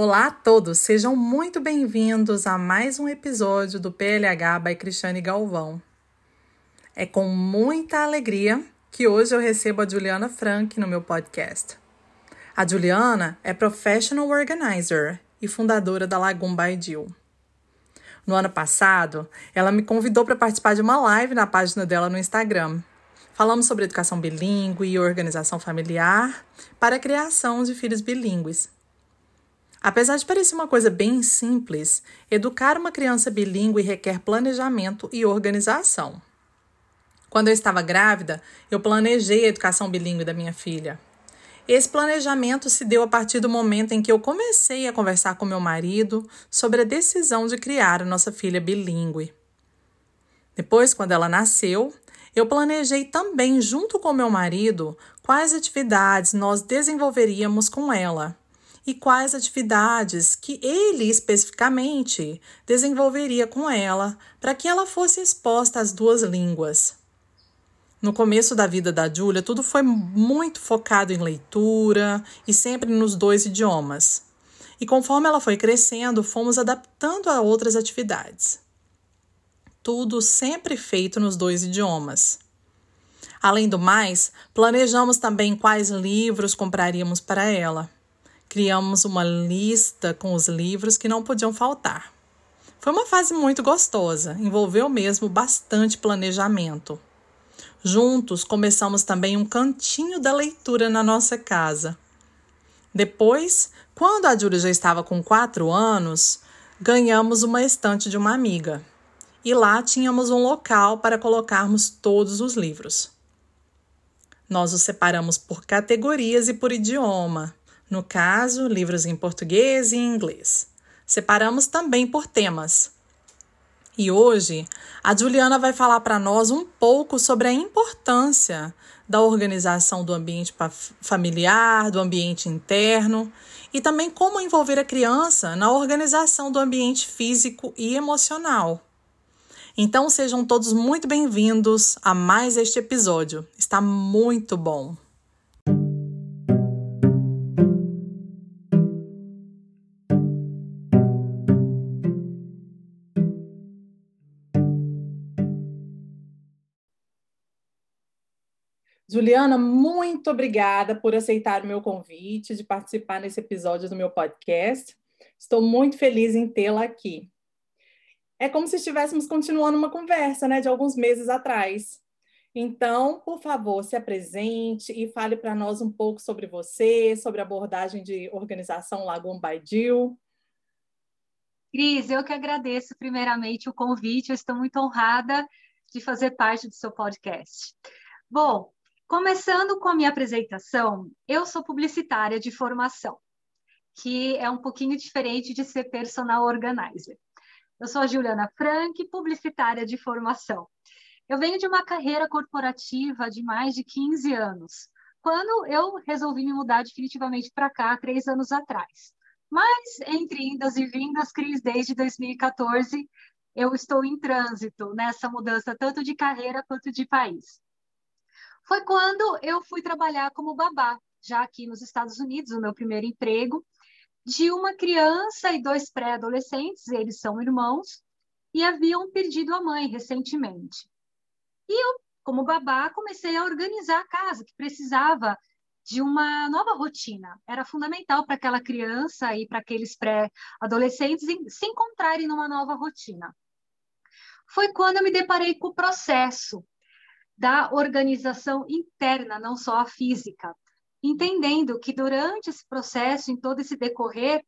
Olá a todos, sejam muito bem-vindos a mais um episódio do PLH by Cristiane Galvão. É com muita alegria que hoje eu recebo a Juliana Frank no meu podcast. A Juliana é Professional Organizer e fundadora da Lagum by Jill. No ano passado, ela me convidou para participar de uma live na página dela no Instagram. Falamos sobre educação bilíngue e organização familiar para a criação de filhos bilíngues. Apesar de parecer uma coisa bem simples, educar uma criança bilíngue requer planejamento e organização. Quando eu estava grávida, eu planejei a educação bilíngue da minha filha. Esse planejamento se deu a partir do momento em que eu comecei a conversar com meu marido sobre a decisão de criar a nossa filha bilíngue. Depois, quando ela nasceu, eu planejei também, junto com meu marido, quais atividades nós desenvolveríamos com ela e quais atividades que ele especificamente desenvolveria com ela para que ela fosse exposta às duas línguas. No começo da vida da Júlia, tudo foi muito focado em leitura e sempre nos dois idiomas. E conforme ela foi crescendo, fomos adaptando a outras atividades. Tudo sempre feito nos dois idiomas. Além do mais, planejamos também quais livros compraríamos para ela criamos uma lista com os livros que não podiam faltar. Foi uma fase muito gostosa, envolveu mesmo bastante planejamento. Juntos começamos também um cantinho da leitura na nossa casa. Depois, quando a Júlia já estava com quatro anos, ganhamos uma estante de uma amiga. E lá tínhamos um local para colocarmos todos os livros. Nós os separamos por categorias e por idioma. No caso, livros em português e inglês. Separamos também por temas. E hoje, a Juliana vai falar para nós um pouco sobre a importância da organização do ambiente familiar, do ambiente interno e também como envolver a criança na organização do ambiente físico e emocional. Então sejam todos muito bem-vindos a mais este episódio. Está muito bom. Juliana, muito obrigada por aceitar o meu convite de participar nesse episódio do meu podcast. Estou muito feliz em tê-la aqui. É como se estivéssemos continuando uma conversa, né, de alguns meses atrás. Então, por favor, se apresente e fale para nós um pouco sobre você, sobre a abordagem de organização Lagoon Jill. Cris, eu que agradeço primeiramente o convite, eu estou muito honrada de fazer parte do seu podcast. Bom, Começando com a minha apresentação, eu sou publicitária de formação, que é um pouquinho diferente de ser personal organizer. Eu sou a Juliana Frank, publicitária de formação. Eu venho de uma carreira corporativa de mais de 15 anos, quando eu resolvi me mudar definitivamente para cá, três anos atrás. Mas, entre indas e vindas, Cris, desde 2014, eu estou em trânsito nessa mudança tanto de carreira quanto de país foi quando eu fui trabalhar como babá, já aqui nos Estados Unidos, o meu primeiro emprego, de uma criança e dois pré-adolescentes, eles são irmãos, e haviam perdido a mãe recentemente. E eu, como babá, comecei a organizar a casa, que precisava de uma nova rotina. Era fundamental para aquela criança e para aqueles pré-adolescentes se encontrarem numa nova rotina. Foi quando eu me deparei com o processo da organização interna, não só a física, entendendo que durante esse processo, em todo esse decorrer,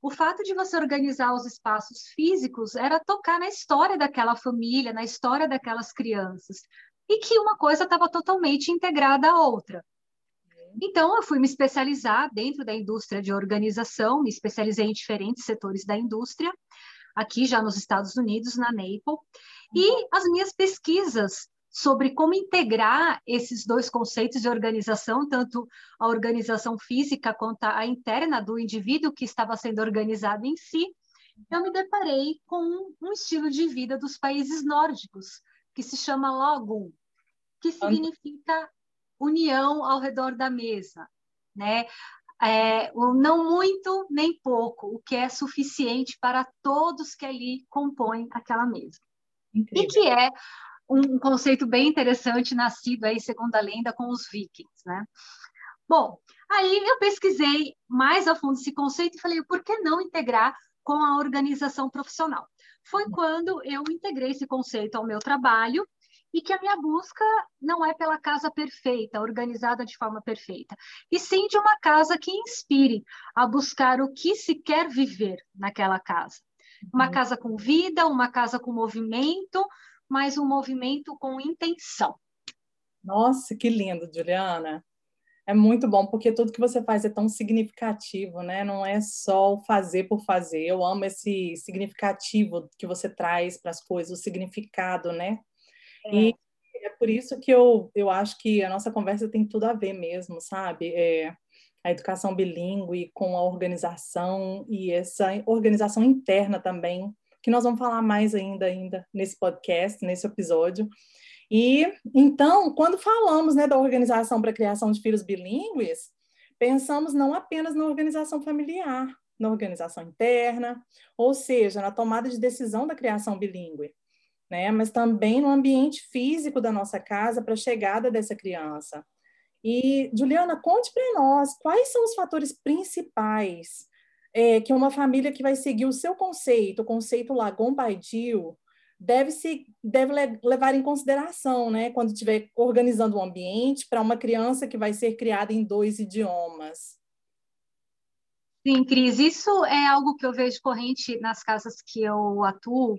o fato de você organizar os espaços físicos era tocar na história daquela família, na história daquelas crianças, e que uma coisa estava totalmente integrada à outra. Então, eu fui me especializar dentro da indústria de organização, me especializei em diferentes setores da indústria, aqui já nos Estados Unidos, na Naple, e as minhas pesquisas sobre como integrar esses dois conceitos de organização, tanto a organização física quanto a interna do indivíduo que estava sendo organizado em si, eu me deparei com um estilo de vida dos países nórdicos, que se chama Logum, que significa união ao redor da mesa, né? é, não muito nem pouco, o que é suficiente para todos que ali compõem aquela mesa. Incrível. E que é um conceito bem interessante, nascido aí, segundo a lenda, com os vikings, né? Bom, aí eu pesquisei mais a fundo esse conceito e falei, por que não integrar com a organização profissional? Foi hum. quando eu integrei esse conceito ao meu trabalho e que a minha busca não é pela casa perfeita, organizada de forma perfeita, e sim de uma casa que inspire a buscar o que se quer viver naquela casa. Uma uhum. casa com vida, uma casa com movimento, mas um movimento com intenção. Nossa, que lindo, Juliana. É muito bom, porque tudo que você faz é tão significativo, né? Não é só o fazer por fazer. Eu amo esse significativo que você traz para as coisas, o significado, né? É. E é por isso que eu, eu acho que a nossa conversa tem tudo a ver mesmo, sabe? É, a educação bilíngue com a organização e essa organização interna também, que nós vamos falar mais ainda, ainda nesse podcast, nesse episódio. E então, quando falamos né, da organização para a criação de filhos bilíngues, pensamos não apenas na organização familiar, na organização interna, ou seja, na tomada de decisão da criação bilíngue, né? mas também no ambiente físico da nossa casa para a chegada dessa criança. E, Juliana, conte para nós quais são os fatores principais é, que uma família que vai seguir o seu conceito, o conceito Lagon Baidio, deve se deve levar em consideração, né, quando estiver organizando o um ambiente para uma criança que vai ser criada em dois idiomas. Sim, Cris, isso é algo que eu vejo corrente nas casas que eu atuo,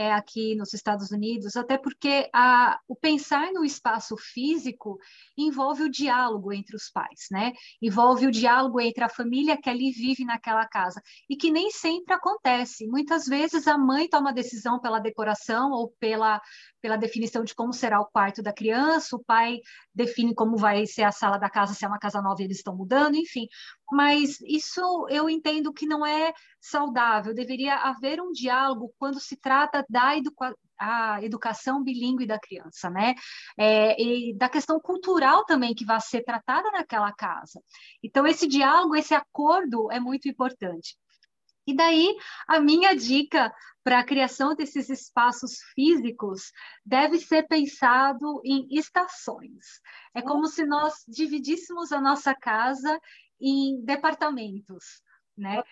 é, aqui nos Estados Unidos, até porque a, o pensar no espaço físico envolve o diálogo entre os pais, né? Envolve o diálogo entre a família que ali vive naquela casa e que nem sempre acontece. Muitas vezes a mãe toma decisão pela decoração ou pela pela definição de como será o quarto da criança, o pai define como vai ser a sala da casa, se é uma casa nova e eles estão mudando, enfim. Mas isso eu entendo que não é saudável, deveria haver um diálogo quando se trata da educação a educação bilíngue da criança, né? É, e da questão cultural também que vai ser tratada naquela casa. Então, esse diálogo, esse acordo é muito importante. E daí, a minha dica para a criação desses espaços físicos deve ser pensado em estações. É como se nós dividíssemos a nossa casa em departamentos, né?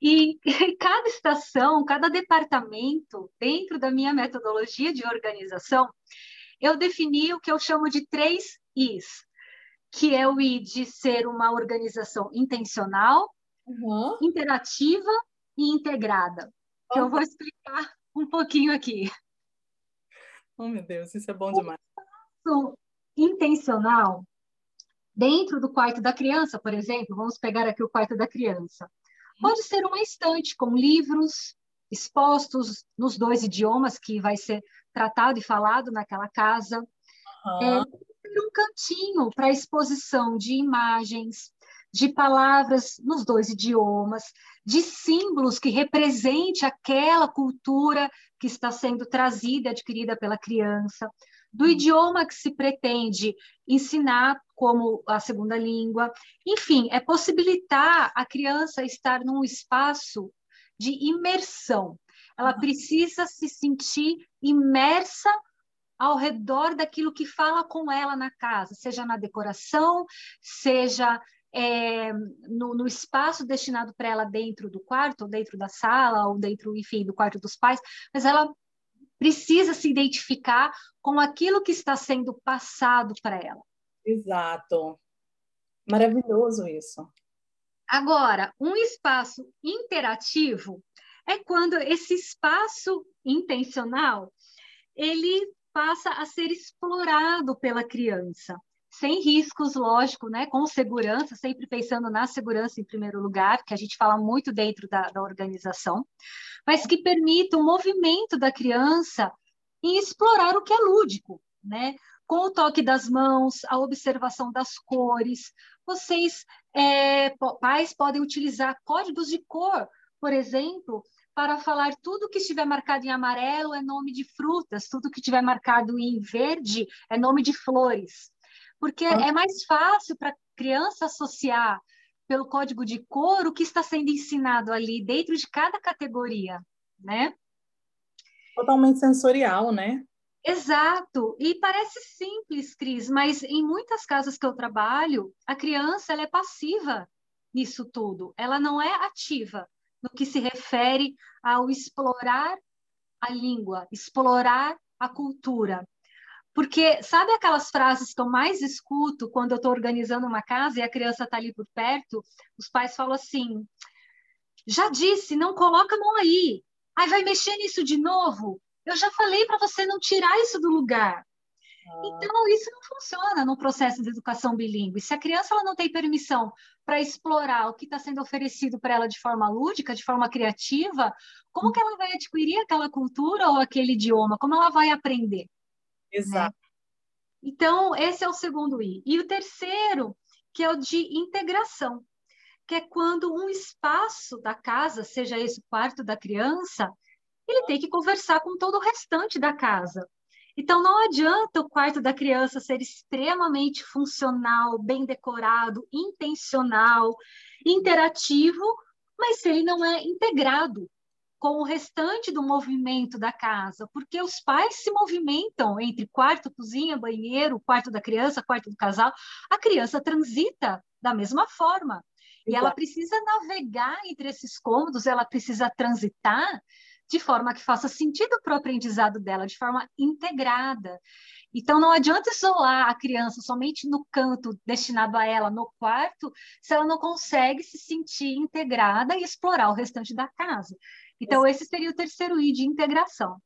E cada estação, cada departamento, dentro da minha metodologia de organização, eu defini o que eu chamo de três Is, que é o I de ser uma organização intencional, uhum. interativa e integrada. Que eu vou explicar um pouquinho aqui. Oh, meu Deus, isso é bom demais. O intencional, dentro do quarto da criança, por exemplo, vamos pegar aqui o quarto da criança. Pode ser uma estante com livros expostos nos dois idiomas que vai ser tratado e falado naquela casa. Uhum. É, um cantinho para exposição de imagens, de palavras nos dois idiomas, de símbolos que represente aquela cultura que está sendo trazida, adquirida pela criança, do idioma que se pretende ensinar como a segunda língua. Enfim, é possibilitar a criança estar num espaço de imersão. Ela precisa se sentir imersa ao redor daquilo que fala com ela na casa, seja na decoração, seja é, no, no, espaço destinado para ela dentro do quarto, ou dentro da sala, ou dentro, enfim, do quarto dos pais, mas ela precisa se identificar com aquilo que está sendo passado para ela. Exato. Maravilhoso isso. Agora, um espaço interativo é quando esse espaço intencional ele passa a ser explorado pela criança sem riscos, lógico, né? com segurança, sempre pensando na segurança em primeiro lugar, que a gente fala muito dentro da, da organização, mas que permita o movimento da criança em explorar o que é lúdico, né? Com o toque das mãos, a observação das cores. Vocês, é, pais, podem utilizar códigos de cor, por exemplo, para falar tudo que estiver marcado em amarelo é nome de frutas, tudo que estiver marcado em verde é nome de flores porque é mais fácil para a criança associar pelo código de cor o que está sendo ensinado ali dentro de cada categoria, né? Totalmente sensorial, né? Exato. E parece simples, Cris, mas em muitas casas que eu trabalho, a criança ela é passiva nisso tudo. Ela não é ativa no que se refere ao explorar a língua, explorar a cultura. Porque sabe aquelas frases que eu mais escuto quando eu estou organizando uma casa e a criança está ali por perto? Os pais falam assim: já disse, não coloca a mão aí. Aí vai mexer nisso de novo. Eu já falei para você não tirar isso do lugar. Ah. Então, isso não funciona no processo de educação bilíngue. Se a criança ela não tem permissão para explorar o que está sendo oferecido para ela de forma lúdica, de forma criativa, como que ela vai adquirir aquela cultura ou aquele idioma? Como ela vai aprender? Exato. Né? Então, esse é o segundo I. E o terceiro, que é o de integração, que é quando um espaço da casa, seja esse o quarto da criança, ele tem que conversar com todo o restante da casa. Então, não adianta o quarto da criança ser extremamente funcional, bem decorado, intencional, interativo, mas se ele não é integrado com o restante do movimento da casa, porque os pais se movimentam entre quarto, cozinha, banheiro, quarto da criança, quarto do casal, a criança transita da mesma forma. E ela precisa navegar entre esses cômodos, ela precisa transitar de forma que faça sentido para o aprendizado dela, de forma integrada. Então, não adianta isolar a criança somente no canto destinado a ela, no quarto, se ela não consegue se sentir integrada e explorar o restante da casa. Então, esse seria o terceiro I de integração.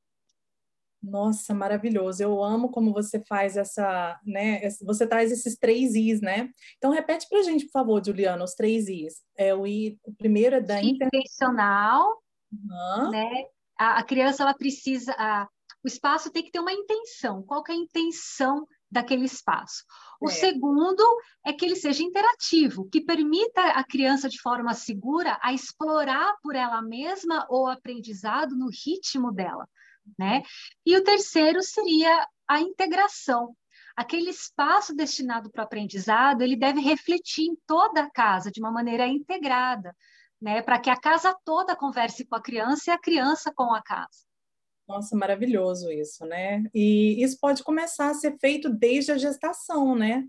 Nossa, maravilhoso. Eu amo como você faz essa, né? Você traz esses três Is, né? Então repete para a gente, por favor, Juliana, os três Is. É o I, o primeiro é da intencional, uhum. né? A, a, criança ela precisa, a, o espaço tem que ter uma intenção. Qual é a intenção daquele espaço? O é. segundo é que ele seja interativo, que permita a criança de forma segura a explorar por ela mesma o aprendizado no ritmo dela, né? E o terceiro seria a integração. Aquele espaço destinado para o aprendizado, ele deve refletir em toda a casa de uma maneira integrada, né? Para que a casa toda converse com a criança e a criança com a casa. Nossa, maravilhoso isso, né? E isso pode começar a ser feito desde a gestação, né?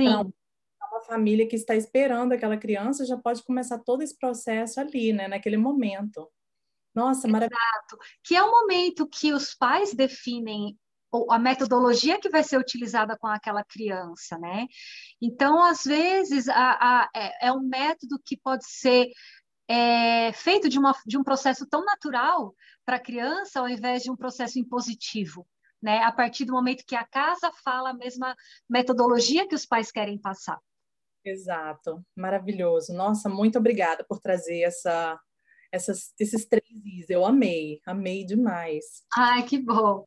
Sim. uma família que está esperando aquela criança já pode começar todo esse processo ali, né? Naquele momento. Nossa, maravilhoso. Exato. Que é o momento que os pais definem a metodologia que vai ser utilizada com aquela criança, né? Então, às vezes, a, a, é, é um método que pode ser é, feito de, uma, de um processo tão natural para a criança, ao invés de um processo impositivo, né? A partir do momento que a casa fala a mesma metodologia que os pais querem passar. Exato, maravilhoso. Nossa, muito obrigada por trazer essa, essas, esses três Is. Eu amei, amei demais. Ai, que bom.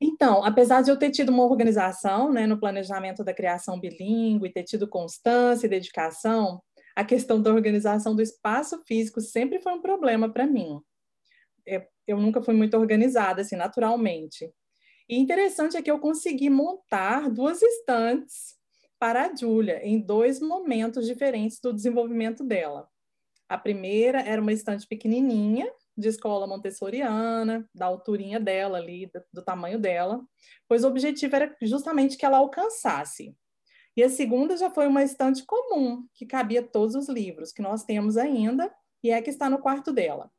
Então, apesar de eu ter tido uma organização né, no planejamento da criação bilíngue, ter tido constância e dedicação, a questão da organização do espaço físico sempre foi um problema para mim. Eu, eu nunca fui muito organizada, assim, naturalmente. E interessante é que eu consegui montar duas estantes para a Júlia em dois momentos diferentes do desenvolvimento dela. A primeira era uma estante pequenininha, de escola montessoriana, da alturinha dela ali, do, tamanho dela, pois o objetivo era justamente que ela alcançasse e a segunda já foi uma estante comum, que cabia todos os livros que nós temos ainda, e é que está no quarto dela.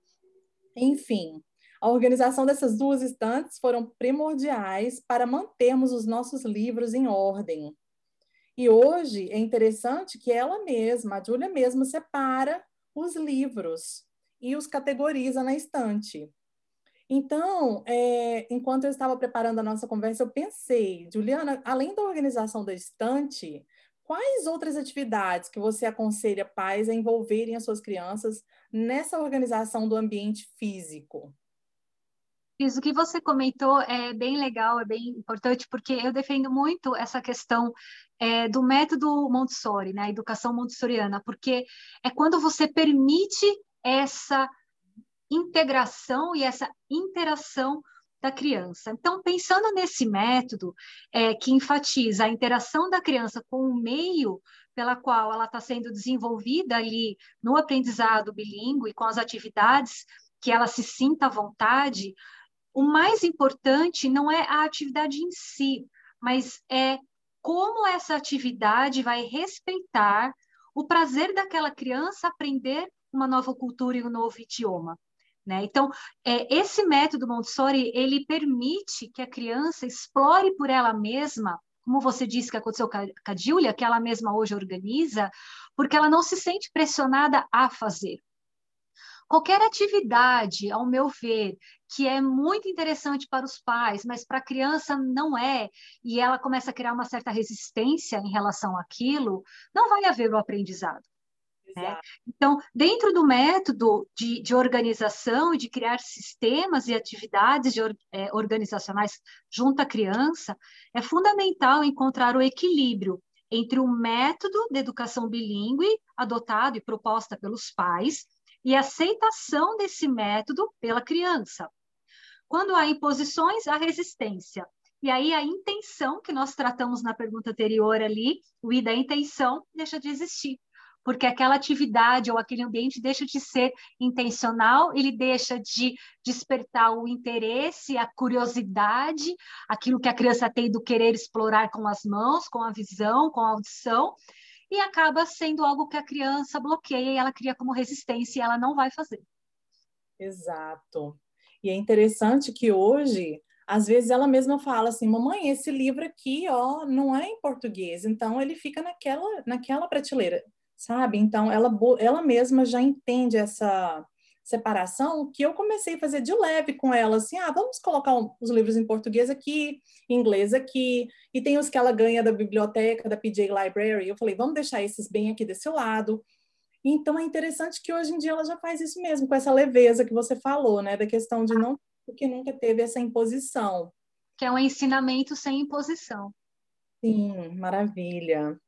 Enfim, a organização dessas duas estantes foram primordiais para mantermos os nossos livros em ordem. E hoje é interessante que ela mesma, a Júlia mesma, separa os livros e os categoriza na estante. Então, é, enquanto eu estava preparando a nossa conversa, eu pensei, Juliana, além da organização da estante, quais outras atividades que você aconselha pais a envolverem as suas crianças nessa organização do ambiente físico? Isso que você comentou é bem legal, é bem importante, porque eu defendo muito essa questão é, do método Montessori, né, educação montessoriana, porque é quando você permite essa integração e essa interação da criança. Então, pensando nesse método é, que enfatiza a interação da criança com o meio pela qual ela está sendo desenvolvida ali no aprendizado bilíngue, com as atividades que ela se sinta à vontade, o mais importante não é a atividade em si, mas é como essa atividade vai respeitar o prazer daquela criança aprender uma nova cultura e um novo idioma. Né? Então, é, esse método Montessori, ele permite que a criança explore por ela mesma, como você disse que aconteceu com a Júlia, que ela mesma hoje organiza, porque ela não se sente pressionada a fazer. Qualquer atividade, ao meu ver, que é muito interessante para os pais, mas para a criança não é, e ela começa a criar uma certa resistência em relação àquilo, não vai haver o aprendizado. Né? Então, dentro do método de, de, organização e de criar sistemas e atividades de, é, organizacionais junto à criança, é fundamental encontrar o equilíbrio entre o método de educação bilíngue adotado e proposta pelos pais e a aceitação desse método pela criança. Quando há imposições, há resistência. E aí a intenção que nós tratamos na pergunta anterior ali, o I da intenção, deixa de existir porque aquela atividade ou aquele ambiente deixa de ser intencional, ele deixa de despertar o interesse, a curiosidade, aquilo que a criança tem do querer explorar com as mãos, com a visão, com a audição, e acaba sendo algo que a criança bloqueia e ela cria como resistência e ela não vai fazer. Exato. E é interessante que hoje às vezes ela mesma fala assim, mamãe, esse livro aqui, ó, não é em português, então ele fica naquela, naquela prateleira sabe? Então, ela, ela mesma já entende essa separação que eu comecei a fazer de leve com ela, assim, ah, vamos colocar os livros em português aqui, em inglês aqui, e tem os que ela ganha da biblioteca, da PJ Library, eu falei, vamos deixar esses bem aqui desse lado. Então, é interessante que hoje em dia ela já faz isso mesmo, com essa leveza que você falou, né, da questão de não, porque nunca teve essa imposição. Que é um ensinamento sem imposição. Sim, maravilha.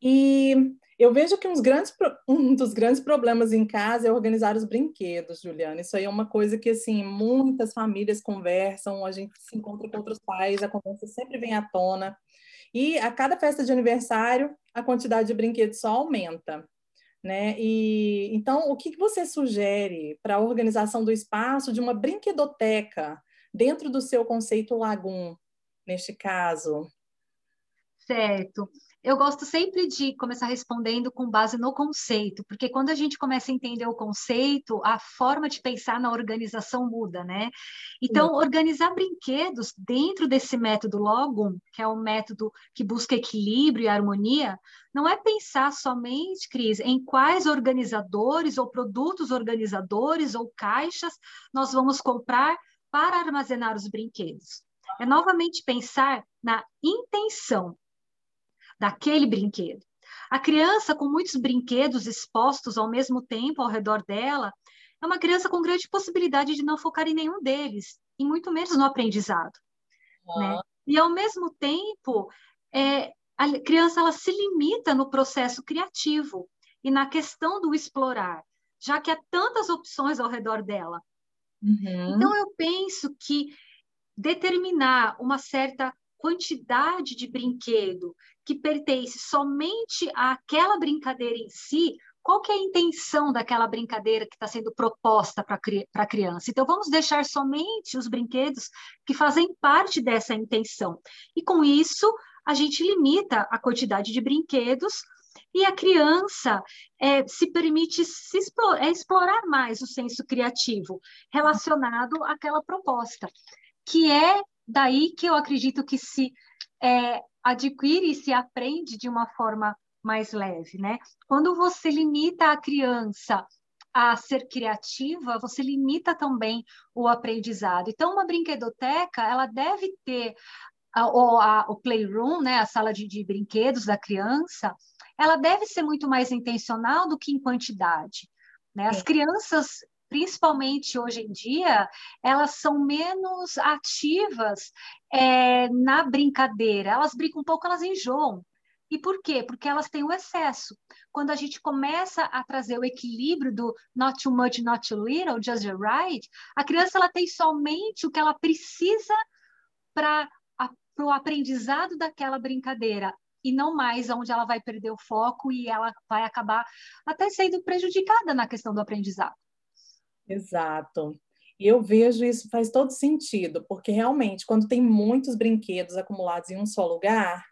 E eu vejo que grandes, um dos grandes problemas em casa é organizar os brinquedos, Juliana. Isso aí é uma coisa que, assim, muitas famílias conversam, a gente se encontra com outros pais, a conversa sempre vem à tona. E a cada festa de aniversário, a quantidade de brinquedos só aumenta. Né? E então, o que você sugere para a organização do espaço de uma brinquedoteca dentro do seu conceito Lagum, neste caso? Certo eu gosto sempre de começar respondendo com base no conceito, porque quando a gente começa a entender o conceito, a forma de pensar na organização muda, né? Então, Sim. organizar brinquedos dentro desse método Logum, que é um método que busca equilíbrio e harmonia, não é pensar somente, Cris, em quais organizadores ou produtos organizadores ou caixas nós vamos comprar para armazenar os brinquedos. É novamente pensar na intenção, daquele brinquedo. A criança com muitos brinquedos expostos ao mesmo tempo ao redor dela é uma criança com grande possibilidade de não focar em nenhum deles, e muito menos no aprendizado. Uhum. Né? E, ao mesmo tempo, é, a criança ela se limita no processo criativo e na questão do explorar, já que há tantas opções ao redor dela. Uhum. Então, eu penso que determinar uma certa quantidade de brinquedo que pertence somente àquela brincadeira em si, qual que é a intenção daquela brincadeira que está sendo proposta para a criança? Então, vamos deixar somente os brinquedos que fazem parte dessa intenção. E com isso, a gente limita a quantidade de brinquedos e a criança é, se permite se é, explorar mais o senso criativo relacionado àquela proposta, que é daí que eu acredito que se é, adquire e se aprende de uma forma mais leve, né? Quando você limita a criança a ser criativa, você limita também o aprendizado. Então, uma brinquedoteca, ela deve ter a, a, o playroom, né, a sala de, de brinquedos da criança, ela deve ser muito mais intencional do que em quantidade. Né? As crianças principalmente hoje em dia, elas são menos ativas é, na brincadeira. Elas brincam um pouco, elas enjoam. E por quê? Porque elas têm o excesso. Quando a gente começa a trazer o equilíbrio do not too much, not too little, just the right, a criança ela tem somente o que ela precisa para o aprendizado daquela brincadeira e não mais onde ela vai perder o foco e ela vai acabar até sendo prejudicada na questão do aprendizado. Exato. E eu vejo isso faz todo sentido, porque realmente, quando tem muitos brinquedos acumulados em um só lugar,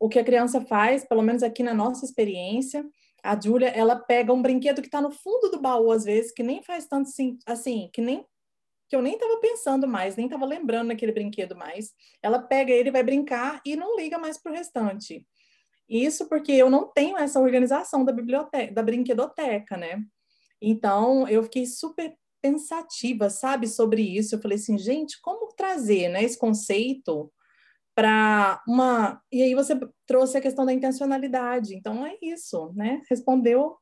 o que a criança faz, pelo menos aqui na nossa experiência, a Júlia, ela pega um brinquedo que está no fundo do baú, às vezes, que nem faz tanto assim, que nem que eu nem estava pensando mais, nem estava lembrando daquele brinquedo mais. Ela pega ele, vai brincar e não liga mais para o restante. Isso porque eu não tenho essa organização da biblioteca, da brinquedoteca, né? Então, eu fiquei super pensativa, sabe, sobre isso. Eu falei assim, gente, como trazer, né, esse conceito para uma. E aí você trouxe a questão da intencionalidade. Então é isso, né? Respondeu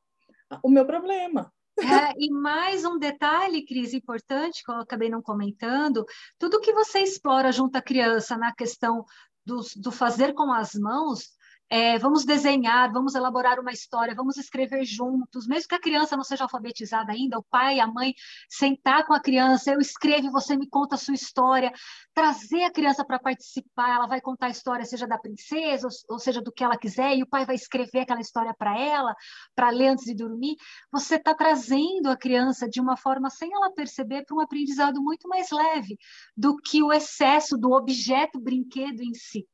o meu problema. É, e mais um detalhe, Cris, importante, que eu acabei não comentando: tudo que você explora junto à criança na questão do, do fazer com as mãos é, vamos desenhar, vamos elaborar uma história, vamos escrever juntos, mesmo que a criança não seja alfabetizada ainda, o pai, a mãe, sentar com a criança, eu escrevo, você me conta a sua história, trazer a criança para participar, ela vai contar a história, seja da princesa, ou, ou seja, do que ela quiser, e o pai vai escrever aquela história para ela, para ler antes de dormir. Você está trazendo a criança de uma forma, sem ela perceber, para um aprendizado muito mais leve do que o excesso do objeto brinquedo em si.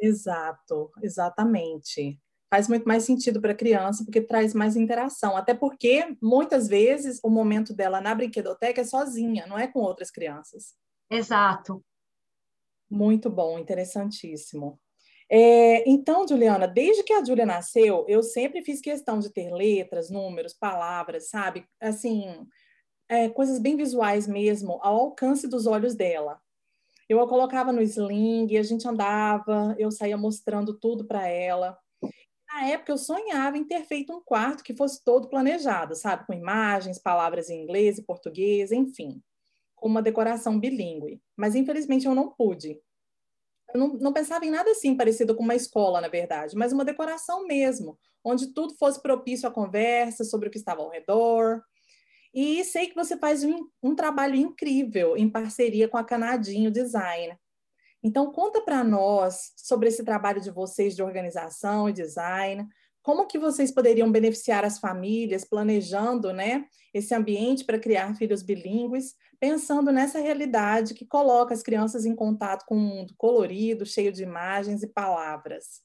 Exato, exatamente. Faz muito mais sentido para a criança porque traz mais interação. Até porque, muitas vezes, o momento dela na brinquedoteca é sozinha, não é com outras crianças. Exato. Muito bom, interessantíssimo. É, então, Juliana, desde que a Júlia nasceu, eu sempre fiz questão de ter letras, números, palavras, sabe? Assim, é, coisas bem visuais mesmo, ao alcance dos olhos dela. Eu a colocava no sling, a gente andava, eu saía mostrando tudo para ela. Na época, eu sonhava em ter feito um quarto que fosse todo planejado, sabe? Com imagens, palavras em inglês e português, enfim, com uma decoração bilíngue. Mas, infelizmente, eu não pude. Eu não, não pensava em nada assim parecido com uma escola, na verdade, mas uma decoração mesmo, onde tudo fosse propício à conversa sobre o que estava ao redor, e sei que você faz um, um trabalho incrível em parceria com a Canadinho Design. Então, conta para nós sobre esse trabalho de vocês de organização e design, como que vocês poderiam beneficiar as famílias planejando né, esse ambiente para criar filhos bilíngues, pensando nessa realidade que coloca as crianças em contato com um mundo colorido, cheio de imagens e palavras.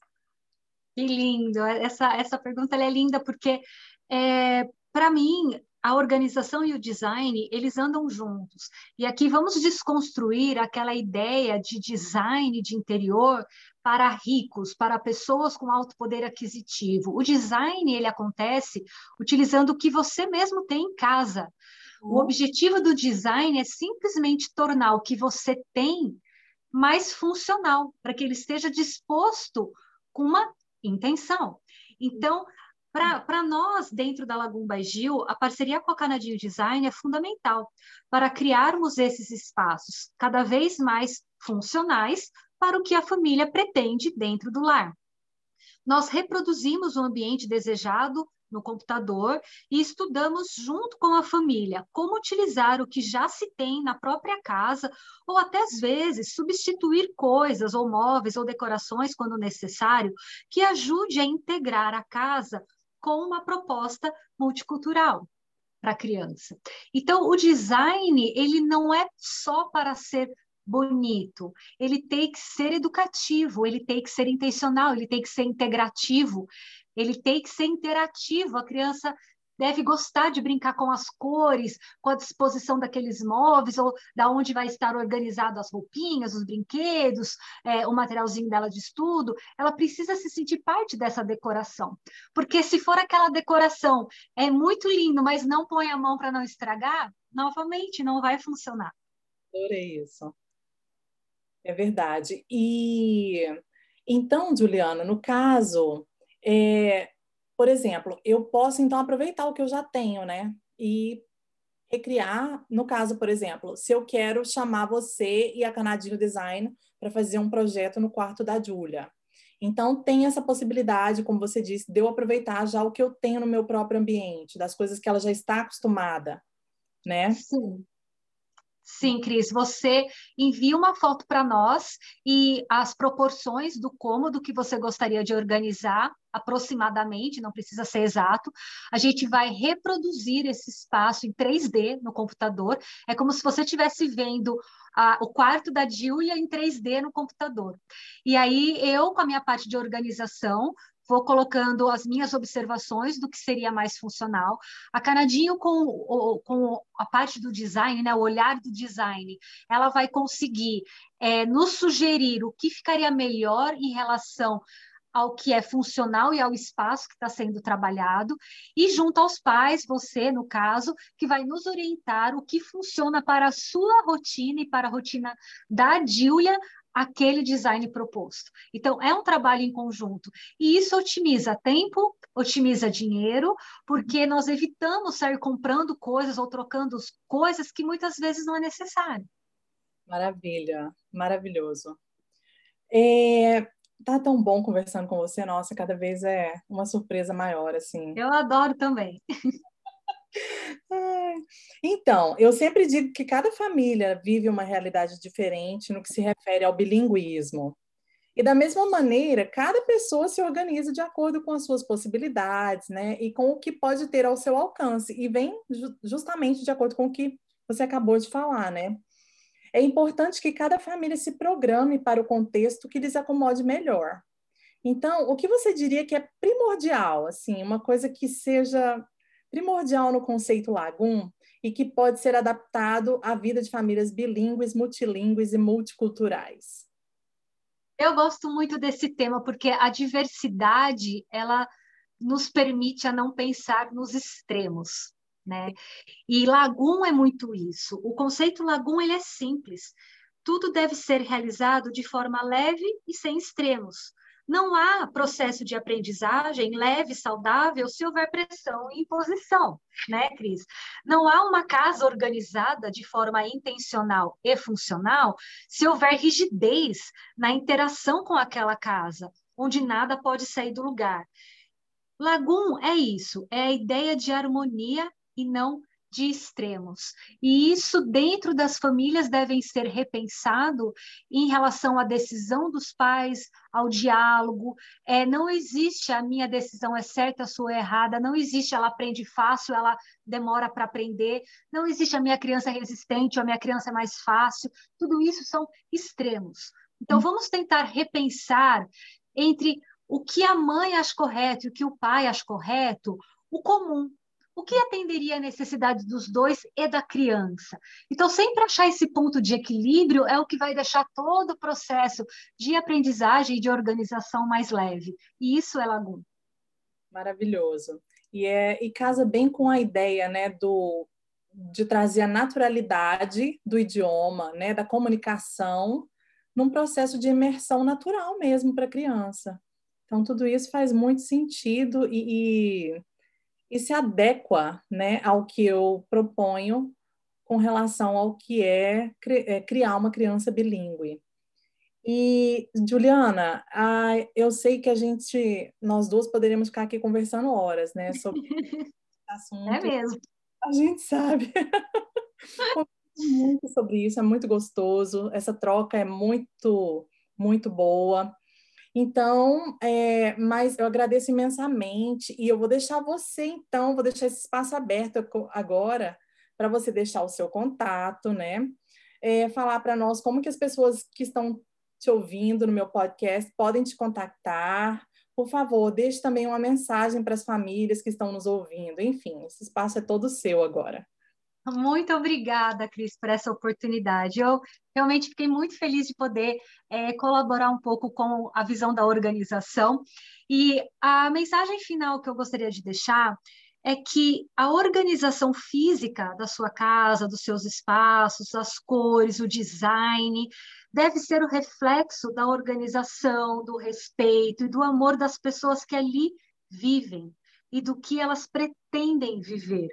Que lindo! Essa, essa pergunta é linda porque, é, para mim, a organização e o design, eles andam juntos. E aqui vamos desconstruir aquela ideia de design de interior para ricos, para pessoas com alto poder aquisitivo. O design, ele acontece utilizando o que você mesmo tem em casa. O uhum. objetivo do design é simplesmente tornar o que você tem mais funcional, para que ele esteja disposto com uma intenção. Então, para nós, dentro da Lagum Gil, a parceria com a Canadinho Design é fundamental para criarmos esses espaços cada vez mais funcionais para o que a família pretende dentro do lar. Nós reproduzimos o ambiente desejado no computador e estudamos junto com a família como utilizar o que já se tem na própria casa ou até às vezes substituir coisas ou móveis ou decorações quando necessário que ajude a integrar a casa com uma proposta multicultural para a criança. Então, o design, ele não é só para ser bonito, ele tem que ser educativo, ele tem que ser intencional, ele tem que ser integrativo, ele tem que ser interativo. A criança deve gostar de brincar com as cores, com a disposição daqueles móveis, ou da onde vai estar organizado as roupinhas, os brinquedos, é, o materialzinho dela de estudo. Ela precisa se sentir parte dessa decoração. Porque se for aquela decoração, é muito lindo, mas não põe a mão para não estragar, novamente não vai funcionar. Adorei isso. É verdade. E então, Juliana, no caso, é, por exemplo, eu posso então aproveitar o que eu já tenho, né? E recriar, no caso, por exemplo, se eu quero chamar você e a Canadinho Design para fazer um projeto no quarto da Júlia. Então, tem essa possibilidade, como você disse, de eu aproveitar já o que eu tenho no meu próprio ambiente, das coisas que ela já está acostumada, né? Sim. Sim, Cris, você envia uma foto para nós e as proporções do cômodo que você gostaria de organizar, aproximadamente, não precisa ser exato. A gente vai reproduzir esse espaço em 3D no computador. É como se você estivesse vendo a, o quarto da Julia em 3D no computador. E aí eu, com a minha parte de organização, vou colocando as minhas observações do que seria mais funcional. A Canadinho, com, com a parte do design, né, o olhar do design, ela vai conseguir é, nos sugerir o que ficaria melhor em relação ao que é funcional e ao espaço que está sendo trabalhado, e junto aos pais, você, no caso, que vai nos orientar o que funciona para a sua rotina e para a rotina da Julia, aquele design proposto. Então, é um trabalho em conjunto. E isso otimiza tempo, otimiza dinheiro, porque nós evitamos sair comprando coisas ou trocando coisas que muitas vezes não é necessário. Maravilha, maravilhoso. É, tá tão bom conversando com você, nossa, cada vez é uma surpresa maior, assim. Eu adoro também. Então, eu sempre digo que cada família vive uma realidade diferente no que se refere ao bilinguismo. E da mesma maneira, cada pessoa se organiza de acordo com as suas possibilidades, né? E com o que pode ter ao seu alcance. E vem justamente de acordo com o que você acabou de falar, né? É importante que cada família se programe para o contexto que lhes acomode melhor. Então, o que você diria que é primordial, assim, uma coisa que seja primordial no conceito Lagum e que pode ser adaptado à vida de famílias bilíngues, multilingües e multiculturais. Eu gosto muito desse tema porque a diversidade ela nos permite a não pensar nos extremos, né? E Lagum é muito isso. O conceito Lagum ele é simples. Tudo deve ser realizado de forma leve e sem extremos. Não há processo de aprendizagem leve, saudável, se houver pressão e imposição, né, Cris? Não há uma casa organizada de forma intencional e funcional se houver rigidez na interação com aquela casa, onde nada pode sair do lugar. Lagum é isso, é a ideia de harmonia e não de extremos. E isso dentro das famílias devem ser repensado em relação à decisão dos pais, ao diálogo. É, não existe a minha decisão é certa, a sua é errada, não existe ela aprende fácil, ela demora para aprender, não existe a minha criança é resistente, ou a minha criança é mais fácil. Tudo isso são extremos. Então, hum. vamos tentar repensar entre o que a mãe acha correto e o que o pai acha correto, o comum, o que atenderia a necessidade dos dois e da criança. Então, sempre achar esse ponto de equilíbrio é o que vai deixar todo o processo de aprendizagem e de organização mais leve. E isso é Lagum. Maravilhoso. E, é, e casa bem com a ideia né, do, de trazer a naturalidade do idioma, né, da comunicação, num processo de imersão natural mesmo para a criança. Então, tudo isso faz muito sentido e, e e se adequa né, ao que eu proponho com relação ao que é, é criar uma criança bilíngue. E, Juliana, eu sei que a gente, nós duas poderíamos ficar aqui conversando horas, né, sobre assunto. É mesmo. A gente sabe muito sobre isso, é muito gostoso, essa troca é muito, muito boa. Então, é, mas eu agradeço imensamente e eu vou deixar você, então, vou deixar esse espaço aberto agora para você deixar o seu contato, né? É, falar para nós como que as pessoas que estão te ouvindo no meu podcast podem te contactar. Por favor, deixe também uma mensagem para as famílias que estão nos ouvindo. Enfim, esse espaço é todo seu agora. Muito obrigada, Cris, por essa oportunidade. Eu realmente fiquei muito feliz de poder é, colaborar um pouco com a visão da organização. E a mensagem final que eu gostaria de deixar é que a organização física da sua casa, dos seus espaços, as cores, o design, deve ser o reflexo da organização, do respeito e do amor das pessoas que ali vivem e do que elas pretendem viver.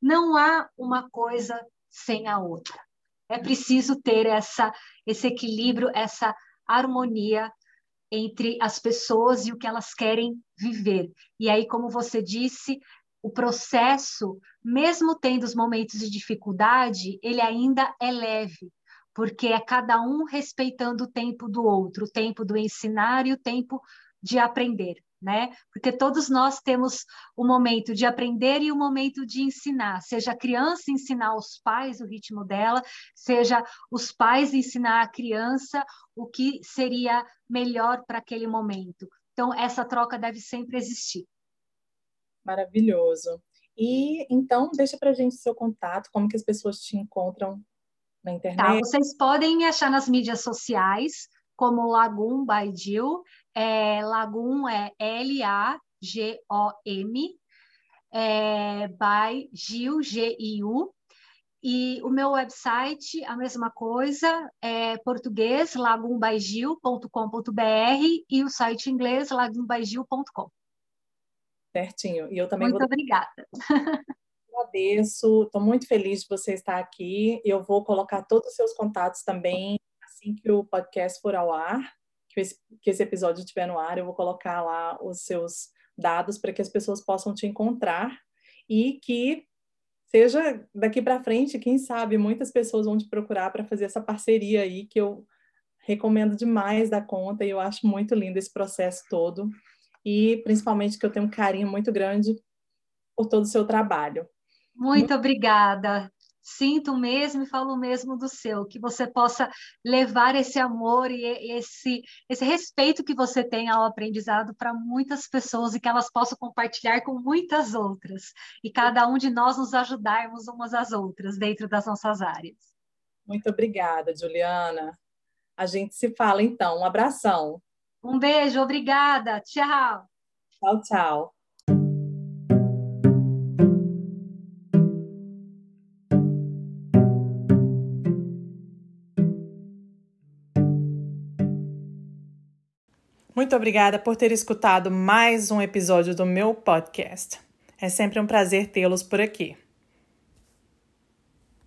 Não há uma coisa sem a outra. É preciso ter essa, esse equilíbrio, essa harmonia entre as pessoas e o que elas querem viver. E aí, como você disse, o processo, mesmo tendo os momentos de dificuldade, ele ainda é leve, porque é cada um respeitando o tempo do outro, o tempo do ensinar e o tempo de aprender né? Porque todos nós temos o momento de aprender e o momento de ensinar, seja a criança ensinar aos pais o ritmo dela, seja os pais ensinar a criança o que seria melhor para aquele momento. Então, essa troca deve sempre existir. Maravilhoso. E então, deixa para a gente seu contato, como que as pessoas te encontram na tá, internet. Tá, vocês podem me achar nas mídias sociais, como Lagum by Jill. É, Lagum é L-A-G-O-M, é, by Gil, G-I-U. E o meu website, a mesma coisa, é português, lagumbaigil.com.br e o site inglês, lagumbaigil.com. Certinho. E eu também Muito vou... obrigada. Agradeço, estou muito feliz de você estar aqui. Eu vou colocar todos os seus contatos também assim que o podcast for ao ar, que esse, que esse episódio estiver no ar, eu vou colocar lá os seus dados para que as pessoas possam te encontrar e que seja daqui para frente, quem sabe, muitas pessoas vão te procurar para fazer essa parceria aí que eu recomendo demais da conta e eu acho muito lindo esse processo todo e principalmente que eu tenho um carinho muito grande por todo o seu trabalho. Muito obrigada sinto mesmo e falo mesmo do seu, que você possa levar esse amor e esse, esse respeito que você tem ao aprendizado para muitas pessoas e que elas possam compartilhar com muitas outras, e cada um de nós nos ajudarmos umas às outras dentro das nossas áreas. Muito obrigada, Juliana. A gente se fala então. Um abração. Um beijo, obrigada. Tchau. Tchau, tchau. Muito obrigada por ter escutado mais um episódio do meu podcast. É sempre um prazer tê-los por aqui.